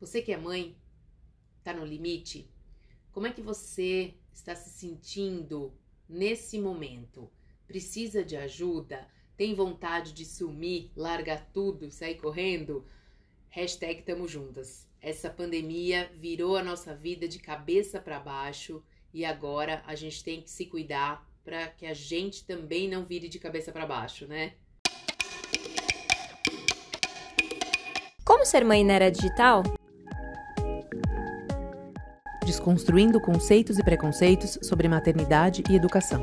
Você que é mãe, está no limite? Como é que você está se sentindo nesse momento? Precisa de ajuda? Tem vontade de sumir, largar tudo, sair correndo? Hashtag tamo juntas. Essa pandemia virou a nossa vida de cabeça para baixo e agora a gente tem que se cuidar para que a gente também não vire de cabeça para baixo, né? Como ser mãe na era digital? Desconstruindo conceitos e preconceitos sobre maternidade e educação.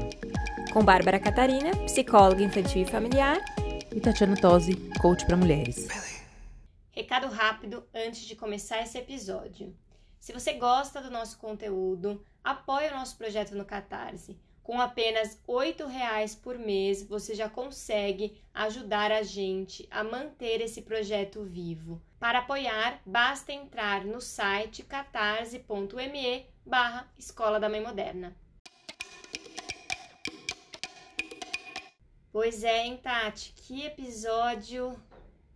Com Bárbara Catarina, psicóloga infantil e familiar. E Tatiana Tosi, coach para mulheres. Recado rápido antes de começar esse episódio. Se você gosta do nosso conteúdo, apoie o nosso projeto no Catarse. Com apenas R$ reais por mês, você já consegue ajudar a gente a manter esse projeto vivo. Para apoiar, basta entrar no site catarse.me barra Escola da Mãe Moderna. Pois é, hein, Tati? Que episódio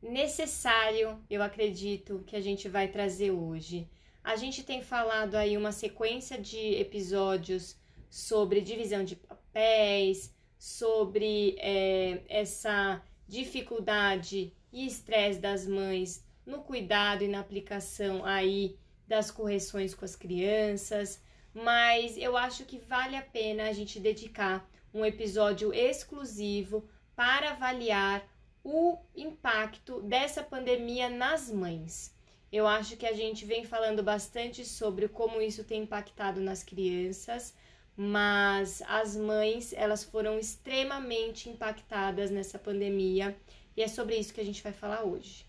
necessário, eu acredito, que a gente vai trazer hoje. A gente tem falado aí uma sequência de episódios sobre divisão de papéis, sobre é, essa dificuldade e estresse das mães no cuidado e na aplicação aí das correções com as crianças, mas eu acho que vale a pena a gente dedicar um episódio exclusivo para avaliar o impacto dessa pandemia nas mães. Eu acho que a gente vem falando bastante sobre como isso tem impactado nas crianças, mas as mães, elas foram extremamente impactadas nessa pandemia e é sobre isso que a gente vai falar hoje.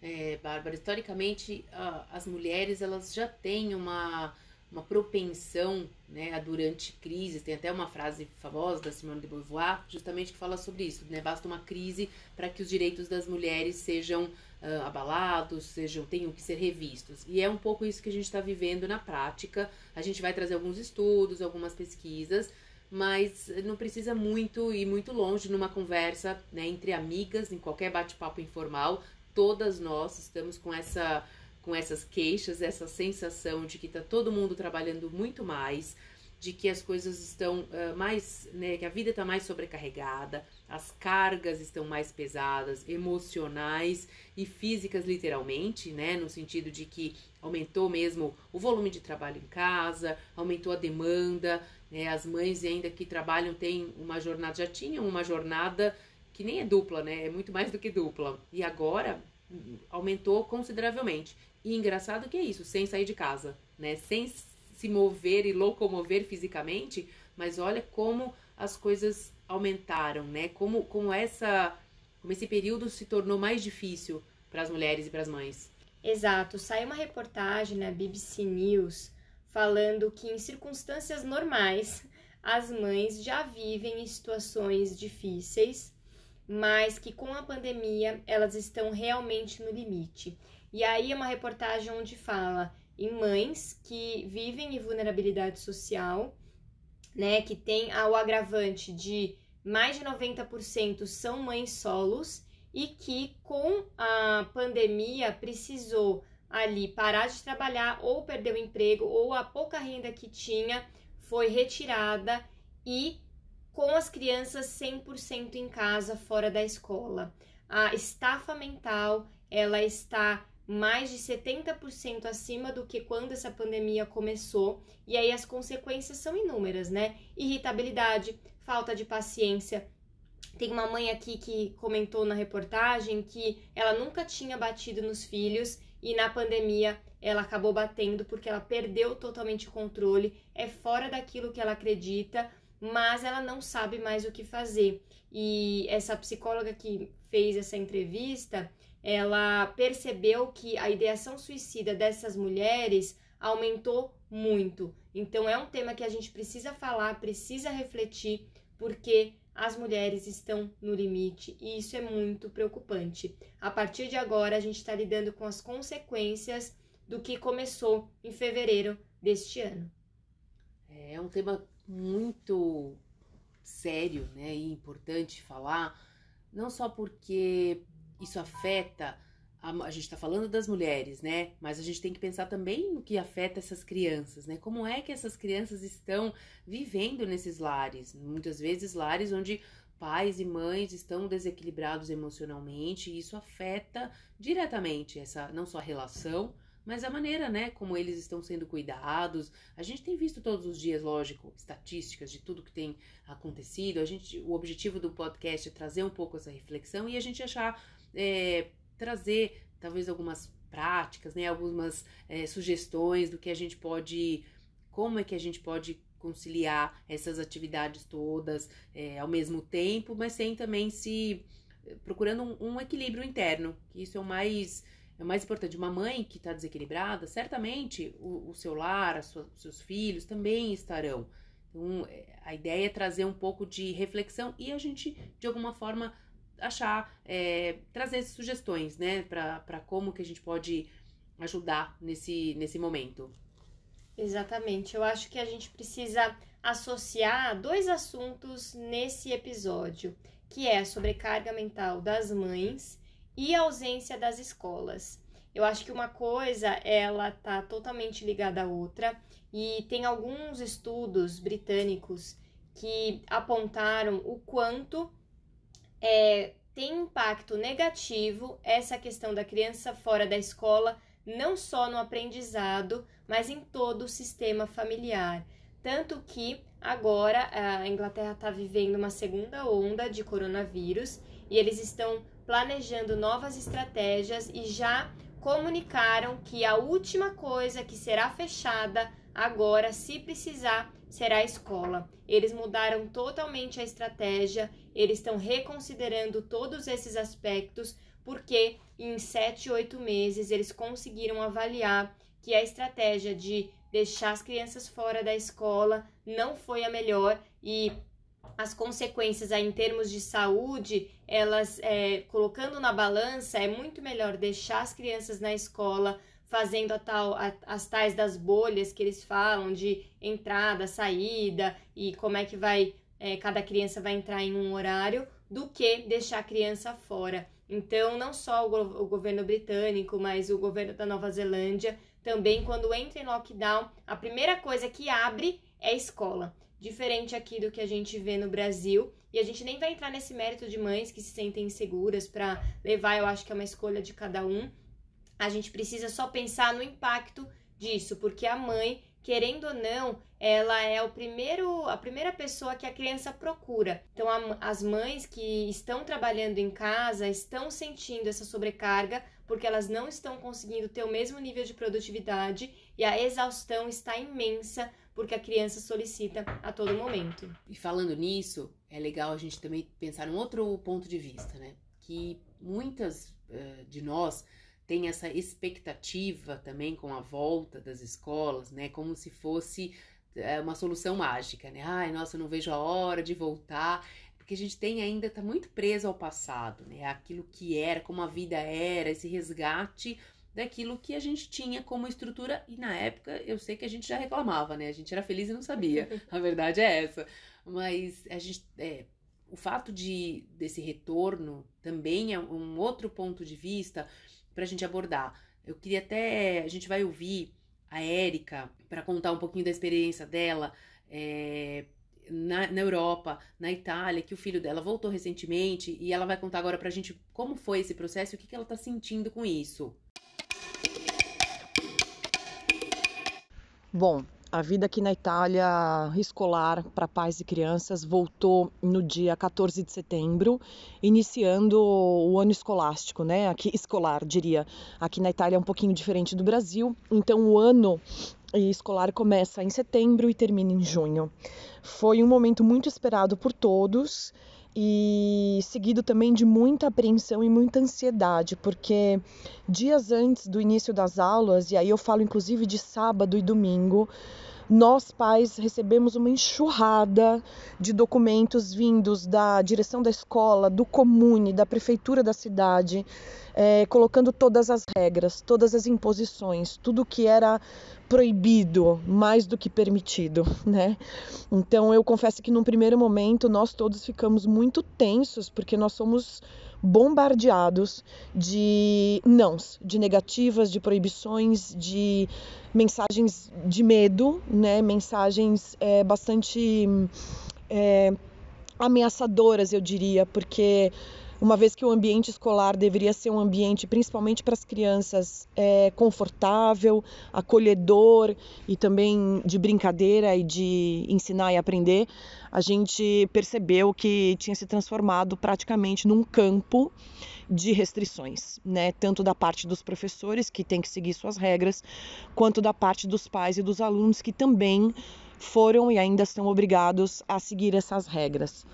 É, Bárbara, historicamente as mulheres elas já têm uma, uma propensão né, a durante crises, tem até uma frase famosa da Simone de Beauvoir justamente que fala sobre isso, né? Basta uma crise para que os direitos das mulheres sejam uh, abalados, sejam tenham que ser revistos. E é um pouco isso que a gente está vivendo na prática. A gente vai trazer alguns estudos, algumas pesquisas, mas não precisa muito ir muito longe numa conversa né, entre amigas, em qualquer bate-papo informal, todas nós estamos com essa com essas queixas, essa sensação de que está todo mundo trabalhando muito mais, de que as coisas estão uh, mais, né, que a vida está mais sobrecarregada, as cargas estão mais pesadas, emocionais e físicas literalmente, né, no sentido de que aumentou mesmo o volume de trabalho em casa, aumentou a demanda, né, as mães ainda que trabalham têm uma jornada, já tinham uma jornada que nem é dupla, né, é muito mais do que dupla, e agora aumentou consideravelmente. E engraçado que é isso, sem sair de casa, né? Sem se mover e locomover fisicamente, mas olha como as coisas aumentaram, né? Como, como essa como esse período se tornou mais difícil para as mulheres e para as mães. Exato, saiu uma reportagem na BBC News falando que em circunstâncias normais as mães já vivem em situações difíceis mas que com a pandemia elas estão realmente no limite. E aí é uma reportagem onde fala em mães que vivem em vulnerabilidade social, né, que tem o agravante de mais de 90% são mães solos e que com a pandemia precisou ali parar de trabalhar ou perder o emprego ou a pouca renda que tinha foi retirada e com as crianças 100% em casa, fora da escola. A estafa mental, ela está mais de 70% acima do que quando essa pandemia começou, e aí as consequências são inúmeras, né? Irritabilidade, falta de paciência. Tem uma mãe aqui que comentou na reportagem que ela nunca tinha batido nos filhos e na pandemia ela acabou batendo porque ela perdeu totalmente o controle, é fora daquilo que ela acredita, mas ela não sabe mais o que fazer. E essa psicóloga que fez essa entrevista, ela percebeu que a ideação suicida dessas mulheres aumentou muito. Então é um tema que a gente precisa falar, precisa refletir, porque as mulheres estão no limite e isso é muito preocupante. A partir de agora, a gente está lidando com as consequências do que começou em fevereiro deste ano. É um tema muito sério né, e importante falar, não só porque isso afeta a, a gente está falando das mulheres, né? Mas a gente tem que pensar também no que afeta essas crianças, né? Como é que essas crianças estão vivendo nesses lares? Muitas vezes lares onde pais e mães estão desequilibrados emocionalmente e isso afeta diretamente essa não só a relação, mas a maneira, né, como eles estão sendo cuidados. A gente tem visto todos os dias, lógico, estatísticas de tudo que tem acontecido. A gente, o objetivo do podcast é trazer um pouco essa reflexão e a gente achar é, trazer talvez algumas práticas, né, algumas é, sugestões do que a gente pode, como é que a gente pode conciliar essas atividades todas é, ao mesmo tempo, mas sem também se procurando um, um equilíbrio interno, que isso é o mais é o mais importante. Uma mãe que está desequilibrada, certamente o, o seu lar, os seus filhos também estarão. Então, a ideia é trazer um pouco de reflexão e a gente, de alguma forma, achar, é, trazer sugestões, né, para como que a gente pode ajudar nesse, nesse momento. Exatamente. Eu acho que a gente precisa associar dois assuntos nesse episódio, que é a sobrecarga mental das mães e a ausência das escolas. Eu acho que uma coisa ela tá totalmente ligada à outra e tem alguns estudos britânicos que apontaram o quanto é, tem impacto negativo essa questão da criança fora da escola, não só no aprendizado, mas em todo o sistema familiar. Tanto que agora a Inglaterra está vivendo uma segunda onda de coronavírus e eles estão planejando novas estratégias e já comunicaram que a última coisa que será fechada agora, se precisar, será a escola. Eles mudaram totalmente a estratégia, eles estão reconsiderando todos esses aspectos, porque em sete, oito meses eles conseguiram avaliar que a estratégia de deixar as crianças fora da escola não foi a melhor e as consequências aí em termos de saúde, elas é, colocando na balança, é muito melhor deixar as crianças na escola fazendo a tal, a, as tais das bolhas que eles falam de entrada, saída e como é que vai é, cada criança vai entrar em um horário, do que deixar a criança fora. Então, não só o, o governo britânico, mas o governo da Nova Zelândia também, quando entra em lockdown, a primeira coisa que abre é a escola. Diferente aqui do que a gente vê no Brasil. E a gente nem vai entrar nesse mérito de mães que se sentem inseguras para levar, eu acho que é uma escolha de cada um. A gente precisa só pensar no impacto disso, porque a mãe, querendo ou não, ela é o primeiro, a primeira pessoa que a criança procura. Então, a, as mães que estão trabalhando em casa estão sentindo essa sobrecarga porque elas não estão conseguindo ter o mesmo nível de produtividade e a exaustão está imensa porque a criança solicita a todo momento. E falando nisso, é legal a gente também pensar num outro ponto de vista, né? Que muitas uh, de nós têm essa expectativa também com a volta das escolas, né? Como se fosse uh, uma solução mágica, né? Ai, nossa, eu não vejo a hora de voltar porque a gente tem ainda tá muito preso ao passado, né? Aquilo que era, como a vida era, esse resgate daquilo que a gente tinha como estrutura e na época eu sei que a gente já reclamava, né? A gente era feliz e não sabia. a verdade é essa. Mas a gente é, o fato de desse retorno também é um outro ponto de vista para a gente abordar. Eu queria até a gente vai ouvir a Érica para contar um pouquinho da experiência dela. É, na, na, Europa, na Itália, que o filho dela voltou recentemente e ela vai contar agora pra gente como foi esse processo e o que, que ela tá sentindo com isso. Bom, a vida aqui na Itália escolar para pais e crianças voltou no dia 14 de setembro, iniciando o ano escolástico, né? Aqui escolar, diria. Aqui na Itália é um pouquinho diferente do Brasil, então o ano escolar começa em setembro e termina em junho. Foi um momento muito esperado por todos e seguido também de muita apreensão e muita ansiedade, porque dias antes do início das aulas, e aí eu falo inclusive de sábado e domingo, nós pais recebemos uma enxurrada de documentos vindos da direção da escola, do comune, da prefeitura da cidade, é, colocando todas as regras, todas as imposições, tudo que era proibido mais do que permitido, né? Então eu confesso que num primeiro momento nós todos ficamos muito tensos porque nós somos bombardeados de nãos, de negativas, de proibições, de mensagens de medo, né? mensagens é, bastante é, ameaçadoras, eu diria, porque uma vez que o ambiente escolar deveria ser um ambiente, principalmente para as crianças, é, confortável, acolhedor e também de brincadeira e de ensinar e aprender, a gente percebeu que tinha se transformado praticamente num campo de restrições, né? Tanto da parte dos professores que têm que seguir suas regras, quanto da parte dos pais e dos alunos que também foram e ainda estão obrigados a seguir essas regras.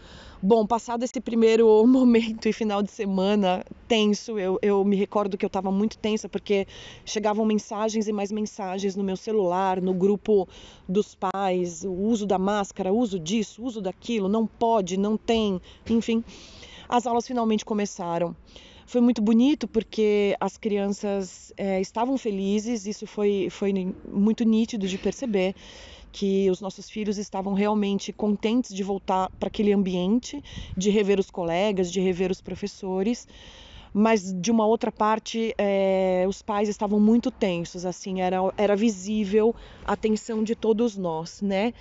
Bom, passado esse primeiro momento e final de semana tenso, eu, eu me recordo que eu estava muito tensa porque chegavam mensagens e mais mensagens no meu celular, no grupo dos pais, o uso da máscara, uso disso, uso daquilo, não pode, não tem, enfim. As aulas finalmente começaram. Foi muito bonito porque as crianças é, estavam felizes, isso foi, foi muito nítido de perceber que os nossos filhos estavam realmente contentes de voltar para aquele ambiente, de rever os colegas, de rever os professores mas de uma outra parte é, os pais estavam muito tensos, assim era, era visível a tensão de todos nós, né?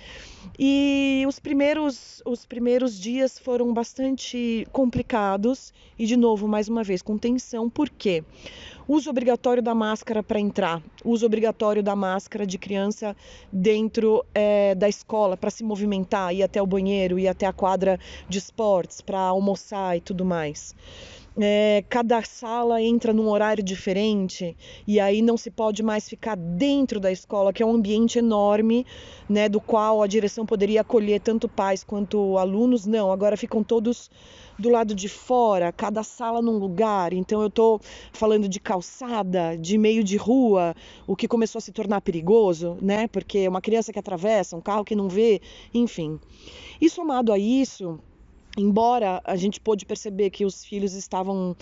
E os primeiros os primeiros dias foram bastante complicados e de novo mais uma vez com tensão, por quê? Uso obrigatório da máscara para entrar, uso obrigatório da máscara de criança dentro é, da escola para se movimentar, ir até o banheiro, ir até a quadra de esportes, para almoçar e tudo mais é, cada sala entra num horário diferente e aí não se pode mais ficar dentro da escola, que é um ambiente enorme, né, do qual a direção poderia acolher tanto pais quanto alunos. Não, agora ficam todos do lado de fora, cada sala num lugar. Então eu estou falando de calçada, de meio de rua, o que começou a se tornar perigoso, né? Porque uma criança que atravessa, um carro que não vê, enfim. E somado a isso, embora a gente pôde perceber que os filhos estavam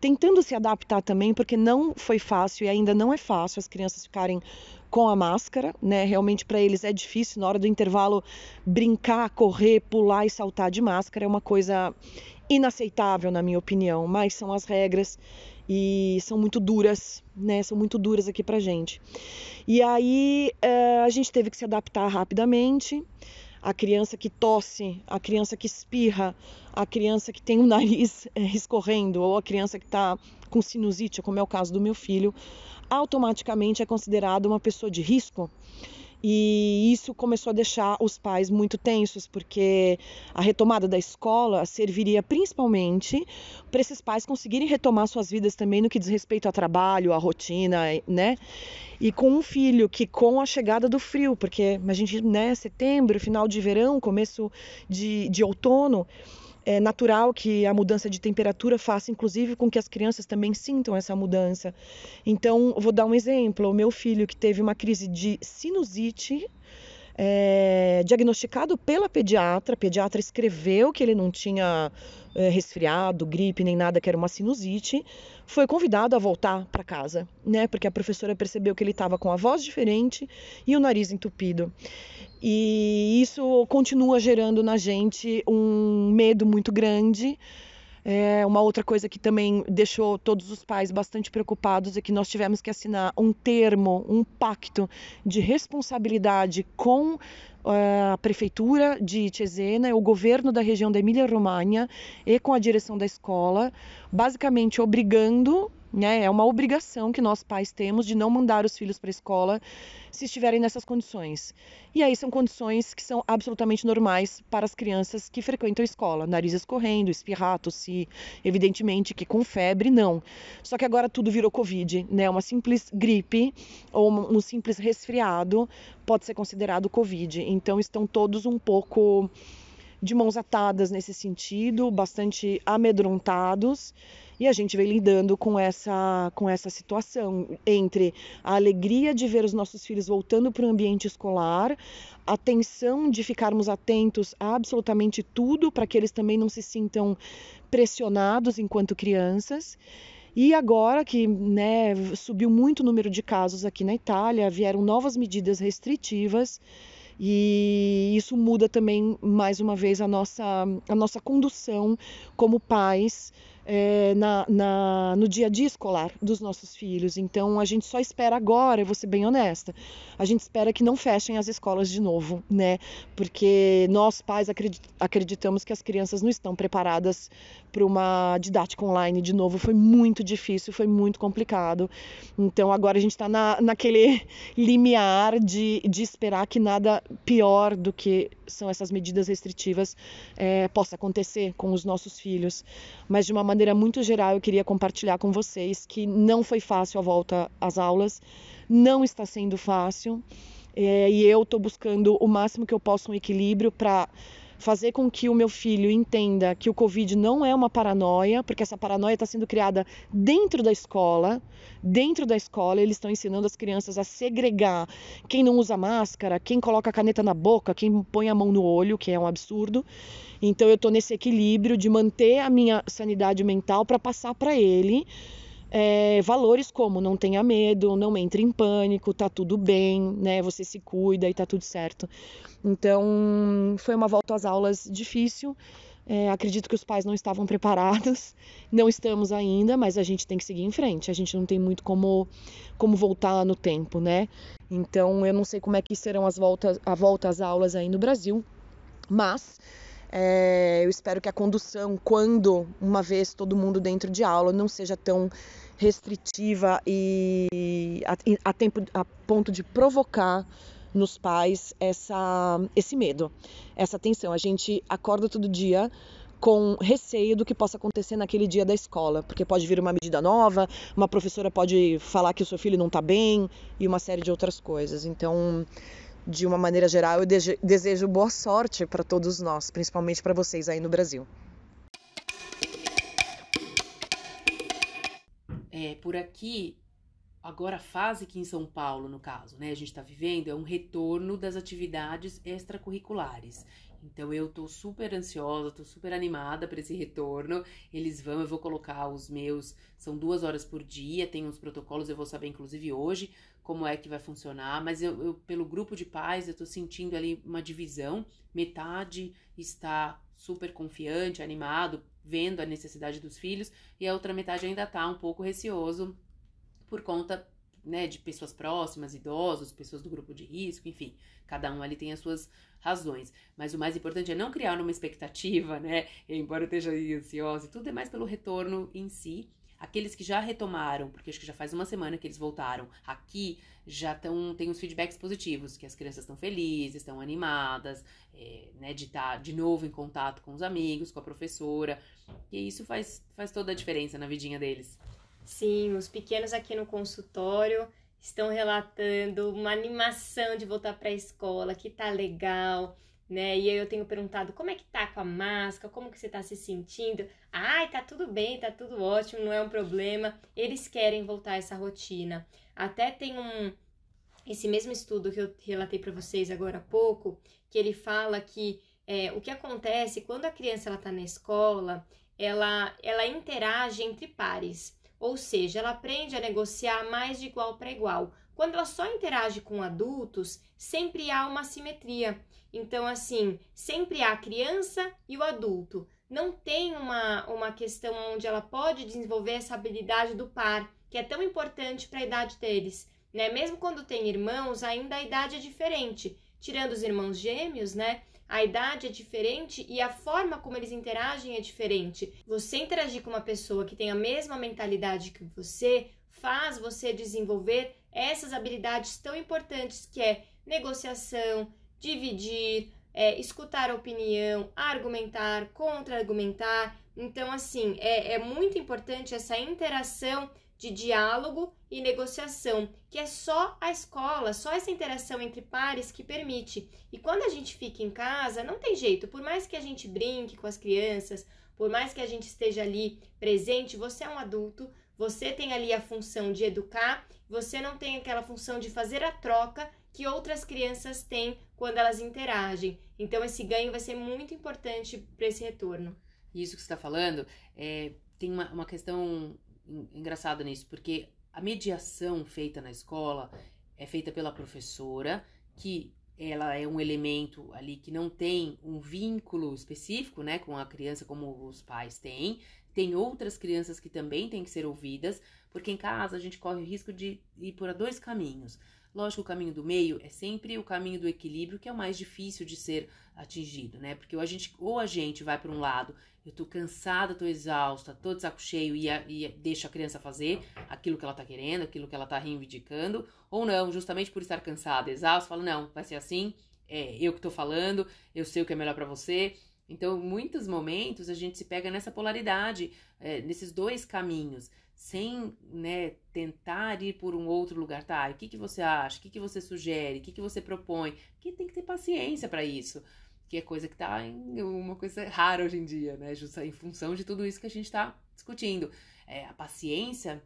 tentando se adaptar também, porque não foi fácil e ainda não é fácil as crianças ficarem com a máscara, né? Realmente para eles é difícil na hora do intervalo brincar, correr, pular e saltar de máscara é uma coisa inaceitável na minha opinião, mas são as regras e são muito duras, né? São muito duras aqui pra gente. E aí é, a gente teve que se adaptar rapidamente a criança que tosse, a criança que espirra, a criança que tem o nariz é, escorrendo ou a criança que está com sinusite, como é o caso do meu filho, automaticamente é considerada uma pessoa de risco e isso começou a deixar os pais muito tensos, porque a retomada da escola serviria principalmente para esses pais conseguirem retomar suas vidas também no que diz respeito ao trabalho, à rotina, né? E com um filho que, com a chegada do frio, porque a gente, né, setembro, final de verão, começo de, de outono, é natural que a mudança de temperatura faça, inclusive, com que as crianças também sintam essa mudança. Então, vou dar um exemplo: o meu filho que teve uma crise de sinusite. É, diagnosticado pela pediatra, a pediatra escreveu que ele não tinha é, resfriado, gripe nem nada, que era uma sinusite, foi convidado a voltar para casa, né? Porque a professora percebeu que ele estava com a voz diferente e o nariz entupido. E isso continua gerando na gente um medo muito grande. É uma outra coisa que também deixou todos os pais bastante preocupados é que nós tivemos que assinar um termo, um pacto de responsabilidade com a prefeitura de Cesena, o governo da região da Emília-Romanha e com a direção da escola, basicamente obrigando né? É uma obrigação que nós pais temos de não mandar os filhos para a escola se estiverem nessas condições. E aí são condições que são absolutamente normais para as crianças que frequentam a escola. Nariz escorrendo, espirrar, tossir, evidentemente que com febre não. Só que agora tudo virou Covid, né? Uma simples gripe ou um simples resfriado pode ser considerado Covid. Então estão todos um pouco de mãos atadas nesse sentido, bastante amedrontados e a gente vem lidando com essa, com essa situação entre a alegria de ver os nossos filhos voltando para o ambiente escolar, a tensão de ficarmos atentos a absolutamente tudo para que eles também não se sintam pressionados enquanto crianças. E agora que né, subiu muito o número de casos aqui na Itália, vieram novas medidas restritivas e isso muda também mais uma vez a nossa, a nossa condução como pais é, na, na, no dia a dia escolar dos nossos filhos. Então a gente só espera agora, eu vou ser bem honesta, a gente espera que não fechem as escolas de novo, né? Porque nós pais acreditamos que as crianças não estão preparadas para uma didática online de novo. Foi muito difícil, foi muito complicado. Então agora a gente está na, naquele limiar de, de esperar que nada pior do que são essas medidas restritivas é, possa acontecer com os nossos filhos. Mas de uma maneira muito geral, eu queria compartilhar com vocês que não foi fácil a volta às aulas, não está sendo fácil. É, e eu estou buscando o máximo que eu posso um equilíbrio para fazer com que o meu filho entenda que o Covid não é uma paranoia, porque essa paranoia está sendo criada dentro da escola. Dentro da escola, eles estão ensinando as crianças a segregar quem não usa máscara, quem coloca a caneta na boca, quem põe a mão no olho, que é um absurdo. Então, eu estou nesse equilíbrio de manter a minha sanidade mental para passar para ele é, valores como não tenha medo, não entre em pânico, tá tudo bem, né? Você se cuida e tá tudo certo. Então, foi uma volta às aulas difícil. É, acredito que os pais não estavam preparados, não estamos ainda, mas a gente tem que seguir em frente. A gente não tem muito como, como voltar no tempo, né? Então, eu não sei como é que serão as voltas, a volta às aulas aí no Brasil, mas é, eu espero que a condução, quando uma vez todo mundo dentro de aula, não seja tão restritiva e a, a, tempo, a ponto de provocar nos pais essa, esse medo, essa tensão. A gente acorda todo dia com receio do que possa acontecer naquele dia da escola, porque pode vir uma medida nova, uma professora pode falar que o seu filho não está bem e uma série de outras coisas. Então, de uma maneira geral, eu desejo boa sorte para todos nós, principalmente para vocês aí no Brasil. É, por aqui, agora a fase que em São Paulo, no caso, né, a gente está vivendo, é um retorno das atividades extracurriculares. Então eu tô super ansiosa, tô super animada para esse retorno. Eles vão, eu vou colocar os meus, são duas horas por dia, tem uns protocolos, eu vou saber inclusive hoje como é que vai funcionar, mas eu, eu pelo grupo de pais eu tô sentindo ali uma divisão. Metade está super confiante, animado, vendo a necessidade dos filhos, e a outra metade ainda tá um pouco receoso por conta né, de pessoas próximas, idosos, pessoas do grupo de risco, enfim, cada um ali tem as suas razões. Mas o mais importante é não criar uma expectativa, né? Embora eu esteja ansiosa, tudo é mais pelo retorno em si. Aqueles que já retomaram, porque acho que já faz uma semana que eles voltaram, aqui já estão tem os feedbacks positivos, que as crianças estão felizes, estão animadas, é, né, de estar tá de novo em contato com os amigos, com a professora. E isso faz, faz toda a diferença na vidinha deles. Sim, os pequenos aqui no consultório estão relatando uma animação de voltar para a escola, que tá legal, né? E aí eu tenho perguntado como é que tá com a máscara, como que você tá se sentindo? Ai, tá tudo bem, tá tudo ótimo, não é um problema. Eles querem voltar a essa rotina. Até tem um esse mesmo estudo que eu relatei para vocês agora há pouco, que ele fala que é, o que acontece quando a criança ela tá na escola, ela ela interage entre pares. Ou seja, ela aprende a negociar mais de igual para igual. Quando ela só interage com adultos, sempre há uma simetria. Então, assim, sempre há a criança e o adulto. Não tem uma, uma questão onde ela pode desenvolver essa habilidade do par, que é tão importante para a idade deles. Né? Mesmo quando tem irmãos, ainda a idade é diferente. Tirando os irmãos gêmeos, né? A idade é diferente e a forma como eles interagem é diferente. Você interagir com uma pessoa que tem a mesma mentalidade que você faz você desenvolver essas habilidades tão importantes que é negociação, dividir, é, escutar a opinião, argumentar, contra-argumentar. Então, assim, é, é muito importante essa interação de diálogo e negociação, que é só a escola, só essa interação entre pares que permite. E quando a gente fica em casa, não tem jeito, por mais que a gente brinque com as crianças, por mais que a gente esteja ali presente, você é um adulto, você tem ali a função de educar, você não tem aquela função de fazer a troca que outras crianças têm quando elas interagem. Então, esse ganho vai ser muito importante para esse retorno. Isso que você está falando, é, tem uma, uma questão engraçado nisso, porque a mediação feita na escola é feita pela professora, que ela é um elemento ali que não tem um vínculo específico, né, com a criança como os pais têm, Tem outras crianças que também têm que ser ouvidas, porque em casa a gente corre o risco de ir por dois caminhos. Lógico, o caminho do meio é sempre o caminho do equilíbrio, que é o mais difícil de ser atingido, né? Porque ou a gente, ou a gente vai para um lado, eu tô cansada, tô exausta, tô de saco cheio e, a, e deixa a criança fazer aquilo que ela tá querendo, aquilo que ela tá reivindicando, ou não, justamente por estar cansada, exausta, fala, não, vai ser assim, é eu que tô falando, eu sei o que é melhor para você. Então, muitos momentos a gente se pega nessa polaridade, é, nesses dois caminhos sem né, tentar ir por um outro lugar. Tá, o que, que você acha? O que, que você sugere? O que, que você propõe? Que tem que ter paciência para isso. Que é coisa que tá em uma coisa rara hoje em dia, né? Justa em função de tudo isso que a gente está discutindo. É, a paciência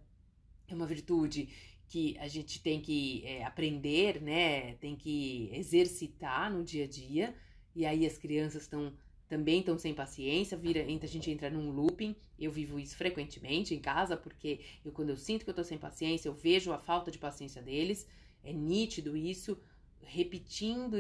é uma virtude que a gente tem que é, aprender, né? Tem que exercitar no dia a dia. E aí as crianças estão também estão sem paciência, vira, a gente entra num looping. Eu vivo isso frequentemente em casa, porque eu, quando eu sinto que eu tô sem paciência, eu vejo a falta de paciência deles. É nítido isso, repetindo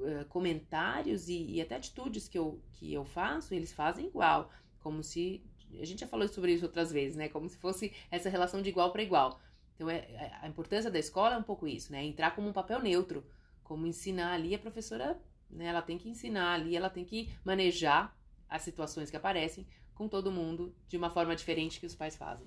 uh, comentários e, e, até atitudes que eu, que eu faço, eles fazem igual. Como se. A gente já falou sobre isso outras vezes, né? Como se fosse essa relação de igual para igual. Então, é, é, a importância da escola é um pouco isso, né? Entrar como um papel neutro, como ensinar ali a professora né? Ela tem que ensinar ali, ela tem que manejar as situações que aparecem com todo mundo de uma forma diferente que os pais fazem.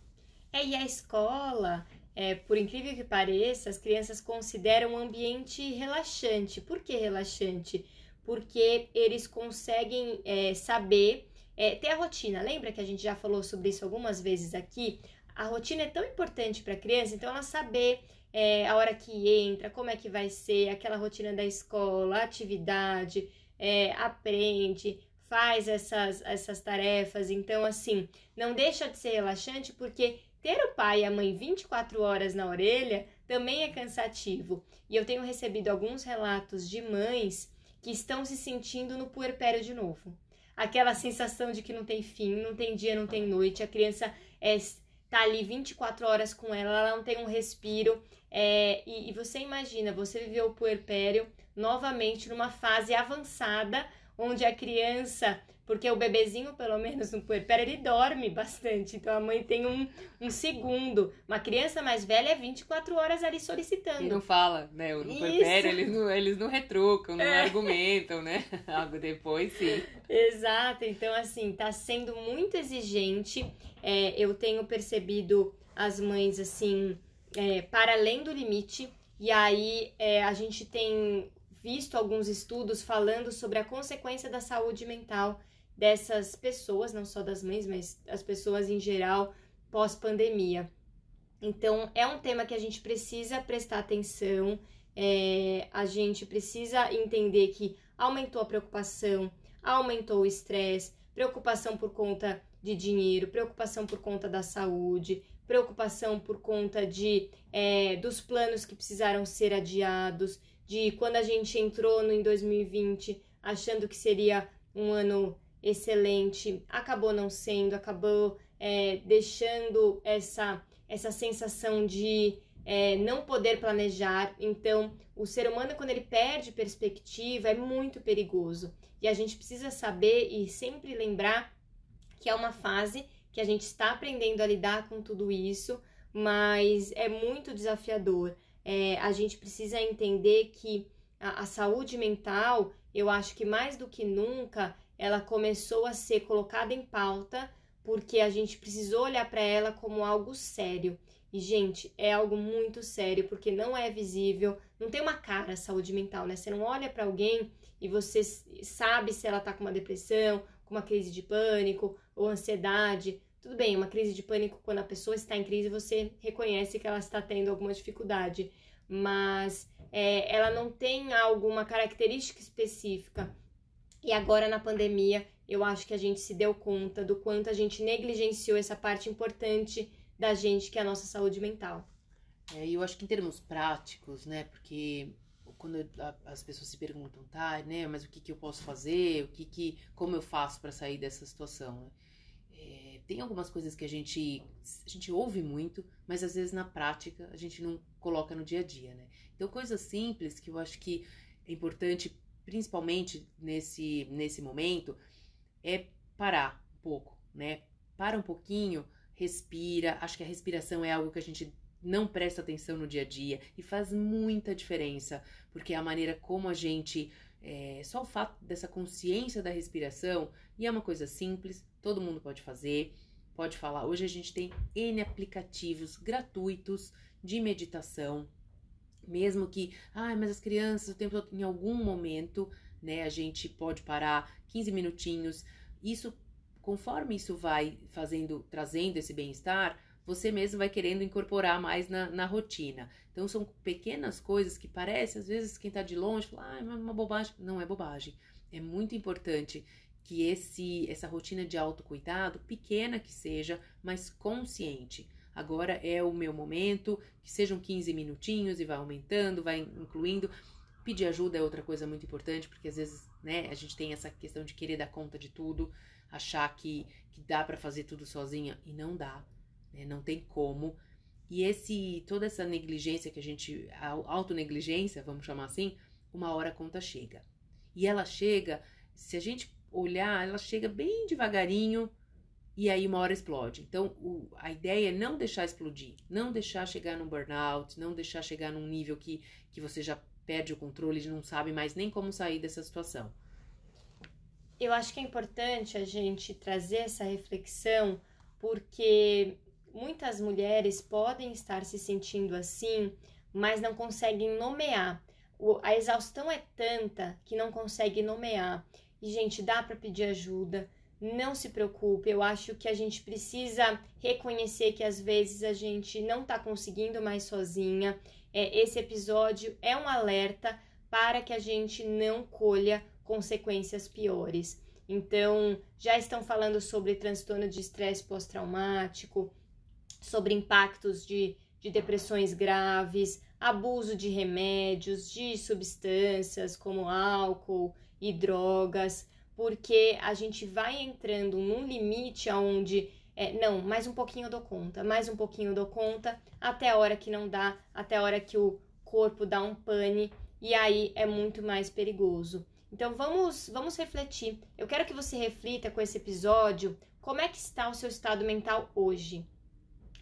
É, e a escola, é, por incrível que pareça, as crianças consideram um ambiente relaxante. Por que relaxante? Porque eles conseguem é, saber, é, ter a rotina. Lembra que a gente já falou sobre isso algumas vezes aqui? A rotina é tão importante para a criança, então ela saber é, a hora que entra, como é que vai ser, aquela rotina da escola, atividade, é, aprende, faz essas, essas tarefas. Então, assim, não deixa de ser relaxante, porque ter o pai e a mãe 24 horas na orelha também é cansativo. E eu tenho recebido alguns relatos de mães que estão se sentindo no puerpério de novo. Aquela sensação de que não tem fim, não tem dia, não tem noite, a criança é, tá ali 24 horas com ela, ela não tem um respiro, é, e, e, você imagina, você viveu o puerpério novamente numa fase avançada, onde a criança, porque o bebezinho, pelo menos no puerpério, ele dorme bastante, então a mãe tem um, um segundo. Uma criança mais velha é 24 horas ali solicitando. E não fala, né? No Isso. puerpério eles não, eles não retrucam, não é. argumentam, né? Algo depois, sim. Exato, então assim, tá sendo muito exigente. É, eu tenho percebido as mães assim é, para além do limite, e aí é, a gente tem visto alguns estudos falando sobre a consequência da saúde mental dessas pessoas, não só das mães, mas as pessoas em geral pós-pandemia. Então, é um tema que a gente precisa prestar atenção, é, a gente precisa entender que aumentou a preocupação, aumentou o estresse, preocupação por conta de dinheiro, preocupação por conta da saúde, preocupação por conta de é, dos planos que precisaram ser adiados, de quando a gente entrou no, em 2020 achando que seria um ano excelente, acabou não sendo, acabou é, deixando essa, essa sensação de é, não poder planejar. Então, o ser humano, quando ele perde perspectiva, é muito perigoso. E a gente precisa saber e sempre lembrar que é uma fase que a gente está aprendendo a lidar com tudo isso, mas é muito desafiador. É, a gente precisa entender que a, a saúde mental, eu acho que mais do que nunca, ela começou a ser colocada em pauta porque a gente precisou olhar para ela como algo sério. E, gente, é algo muito sério, porque não é visível, não tem uma cara a saúde mental, né? Você não olha para alguém e você sabe se ela tá com uma depressão, com uma crise de pânico ou ansiedade. Tudo bem, uma crise de pânico, quando a pessoa está em crise, você reconhece que ela está tendo alguma dificuldade, mas é, ela não tem alguma característica específica. E agora na pandemia, eu acho que a gente se deu conta do quanto a gente negligenciou essa parte importante da gente, que é a nossa saúde mental. É, eu acho que em termos práticos, né, porque quando as pessoas se perguntam, tá, né, mas o que, que eu posso fazer, o que, que como eu faço para sair dessa situação, né? Tem algumas coisas que a gente a gente ouve muito, mas às vezes na prática a gente não coloca no dia a dia, né? Então coisas simples que eu acho que é importante, principalmente nesse nesse momento, é parar um pouco, né? para um pouquinho, respira. Acho que a respiração é algo que a gente não presta atenção no dia a dia e faz muita diferença, porque é a maneira como a gente. É, só o fato dessa consciência da respiração, e é uma coisa simples, todo mundo pode fazer, pode falar. Hoje a gente tem N aplicativos gratuitos de meditação, mesmo que, ah, mas as crianças o tempo todo, em algum momento, né, a gente pode parar 15 minutinhos. Isso, conforme isso vai fazendo, trazendo esse bem-estar, você mesmo vai querendo incorporar mais na, na rotina. Então, são pequenas coisas que parece, às vezes, quem está de longe fala, ah, é uma bobagem. Não é bobagem. É muito importante que esse essa rotina de autocuidado, pequena que seja, mas consciente. Agora é o meu momento, que sejam 15 minutinhos e vai aumentando, vai incluindo. Pedir ajuda é outra coisa muito importante, porque às vezes, né, a gente tem essa questão de querer dar conta de tudo, achar que, que dá para fazer tudo sozinha e não dá né? Não tem como. E esse toda essa negligência que a gente, a autonegligência, vamos chamar assim, uma hora a conta chega. E ela chega, se a gente olhar, ela chega bem devagarinho e aí uma hora explode. Então, o, a ideia é não deixar explodir, não deixar chegar num burnout, não deixar chegar num nível que, que você já perde o controle e não sabe mais nem como sair dessa situação. Eu acho que é importante a gente trazer essa reflexão, porque muitas mulheres podem estar se sentindo assim, mas não conseguem nomear. O, a exaustão é tanta que não consegue nomear. E, gente, dá para pedir ajuda. Não se preocupe, eu acho que a gente precisa reconhecer que às vezes a gente não está conseguindo mais sozinha. É, esse episódio é um alerta para que a gente não colha consequências piores. Então, já estão falando sobre transtorno de estresse pós-traumático, sobre impactos de, de depressões graves, abuso de remédios, de substâncias como álcool e drogas, porque a gente vai entrando num limite aonde é, não, mais um pouquinho eu dou conta, mais um pouquinho eu dou conta, até a hora que não dá, até a hora que o corpo dá um pane, e aí é muito mais perigoso. Então vamos, vamos refletir. Eu quero que você reflita com esse episódio como é que está o seu estado mental hoje.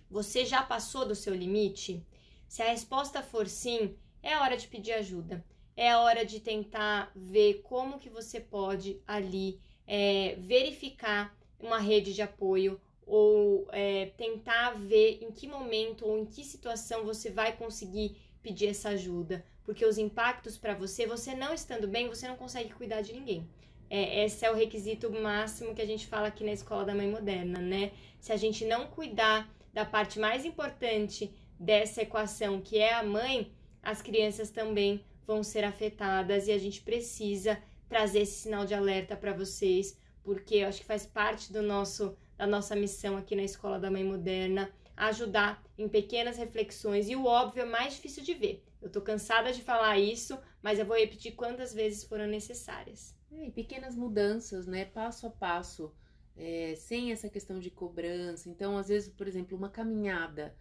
Você já passou do seu limite? Se a resposta for sim, é hora de pedir ajuda. É hora de tentar ver como que você pode ali é, verificar uma rede de apoio ou é, tentar ver em que momento ou em que situação você vai conseguir pedir essa ajuda, porque os impactos para você, você não estando bem, você não consegue cuidar de ninguém. É, esse é o requisito máximo que a gente fala aqui na escola da mãe moderna, né? Se a gente não cuidar da parte mais importante dessa equação, que é a mãe, as crianças também vão ser afetadas e a gente precisa trazer esse sinal de alerta para vocês, porque eu acho que faz parte do nosso da nossa missão aqui na Escola da Mãe Moderna ajudar em pequenas reflexões e o óbvio é mais difícil de ver. Eu tô cansada de falar isso, mas eu vou repetir quantas vezes foram necessárias. É, pequenas mudanças, né, passo a passo é, sem essa questão de cobrança. Então, às vezes, por exemplo, uma caminhada.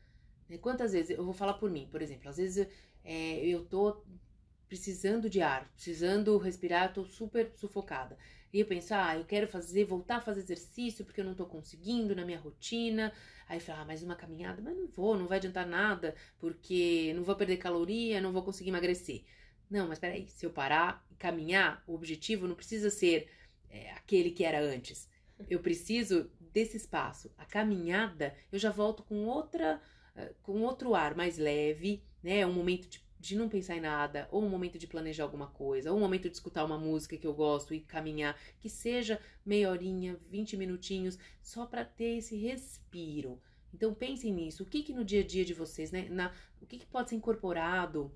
Né? Quantas vezes, eu vou falar por mim, por exemplo, às vezes é, eu tô precisando de ar, precisando respirar, tô super sufocada. E eu penso, ah, eu quero fazer, voltar a fazer exercício porque eu não tô conseguindo na minha rotina. Aí eu falo, ah, mas uma caminhada, mas não vou, não vai adiantar nada, porque não vou perder caloria, não vou conseguir emagrecer. Não, mas peraí, se eu parar e caminhar, o objetivo não precisa ser é, aquele que era antes. Eu preciso desse espaço. A caminhada, eu já volto com outra, eh, com outro ar mais leve, né? É um momento de, de não pensar em nada, ou um momento de planejar alguma coisa, ou um momento de escutar uma música que eu gosto e caminhar, que seja meia horinha, 20 minutinhos, só para ter esse respiro. Então pensem nisso. O que que no dia a dia de vocês, né? Na, o que, que pode ser incorporado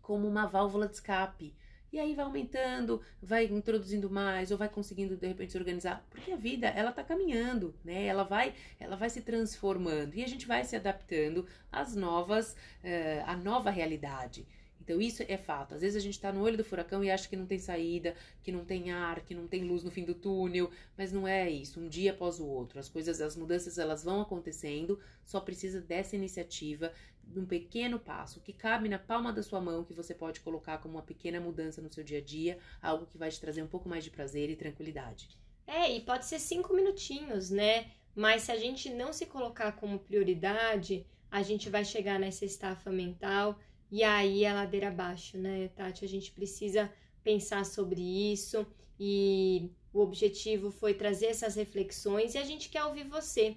como uma válvula de escape? E aí vai aumentando, vai introduzindo mais, ou vai conseguindo de repente se organizar, porque a vida ela tá caminhando, né? Ela vai, ela vai se transformando e a gente vai se adaptando às novas, uh, à nova realidade. Então isso é fato. Às vezes a gente está no olho do furacão e acha que não tem saída, que não tem ar, que não tem luz no fim do túnel, mas não é isso. Um dia após o outro, as coisas, as mudanças elas vão acontecendo. Só precisa dessa iniciativa um pequeno passo que cabe na palma da sua mão, que você pode colocar como uma pequena mudança no seu dia a dia, algo que vai te trazer um pouco mais de prazer e tranquilidade. É, e pode ser cinco minutinhos, né? Mas se a gente não se colocar como prioridade, a gente vai chegar nessa estafa mental e aí é ladeira abaixo, né, Tati? A gente precisa pensar sobre isso e o objetivo foi trazer essas reflexões e a gente quer ouvir você.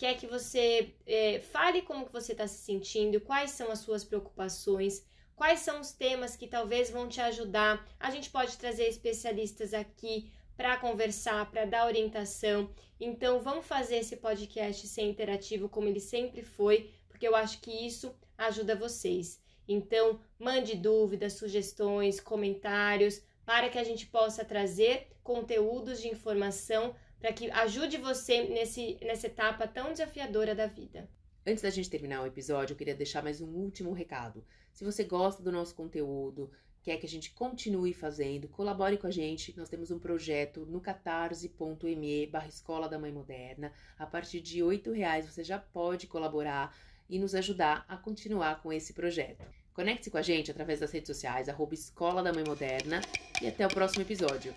Quer que você é, fale como que você está se sentindo, quais são as suas preocupações, quais são os temas que talvez vão te ajudar. A gente pode trazer especialistas aqui para conversar, para dar orientação. Então, vamos fazer esse podcast ser interativo como ele sempre foi, porque eu acho que isso ajuda vocês. Então, mande dúvidas, sugestões, comentários, para que a gente possa trazer conteúdos de informação para que ajude você nesse, nessa etapa tão desafiadora da vida. Antes da gente terminar o episódio, eu queria deixar mais um último recado. Se você gosta do nosso conteúdo, quer que a gente continue fazendo, colabore com a gente. Nós temos um projeto no catarse.me barra Escola da Mãe Moderna. A partir de R$ reais você já pode colaborar e nos ajudar a continuar com esse projeto. Conecte-se com a gente através das redes sociais, arroba Escola da Mãe Moderna e até o próximo episódio.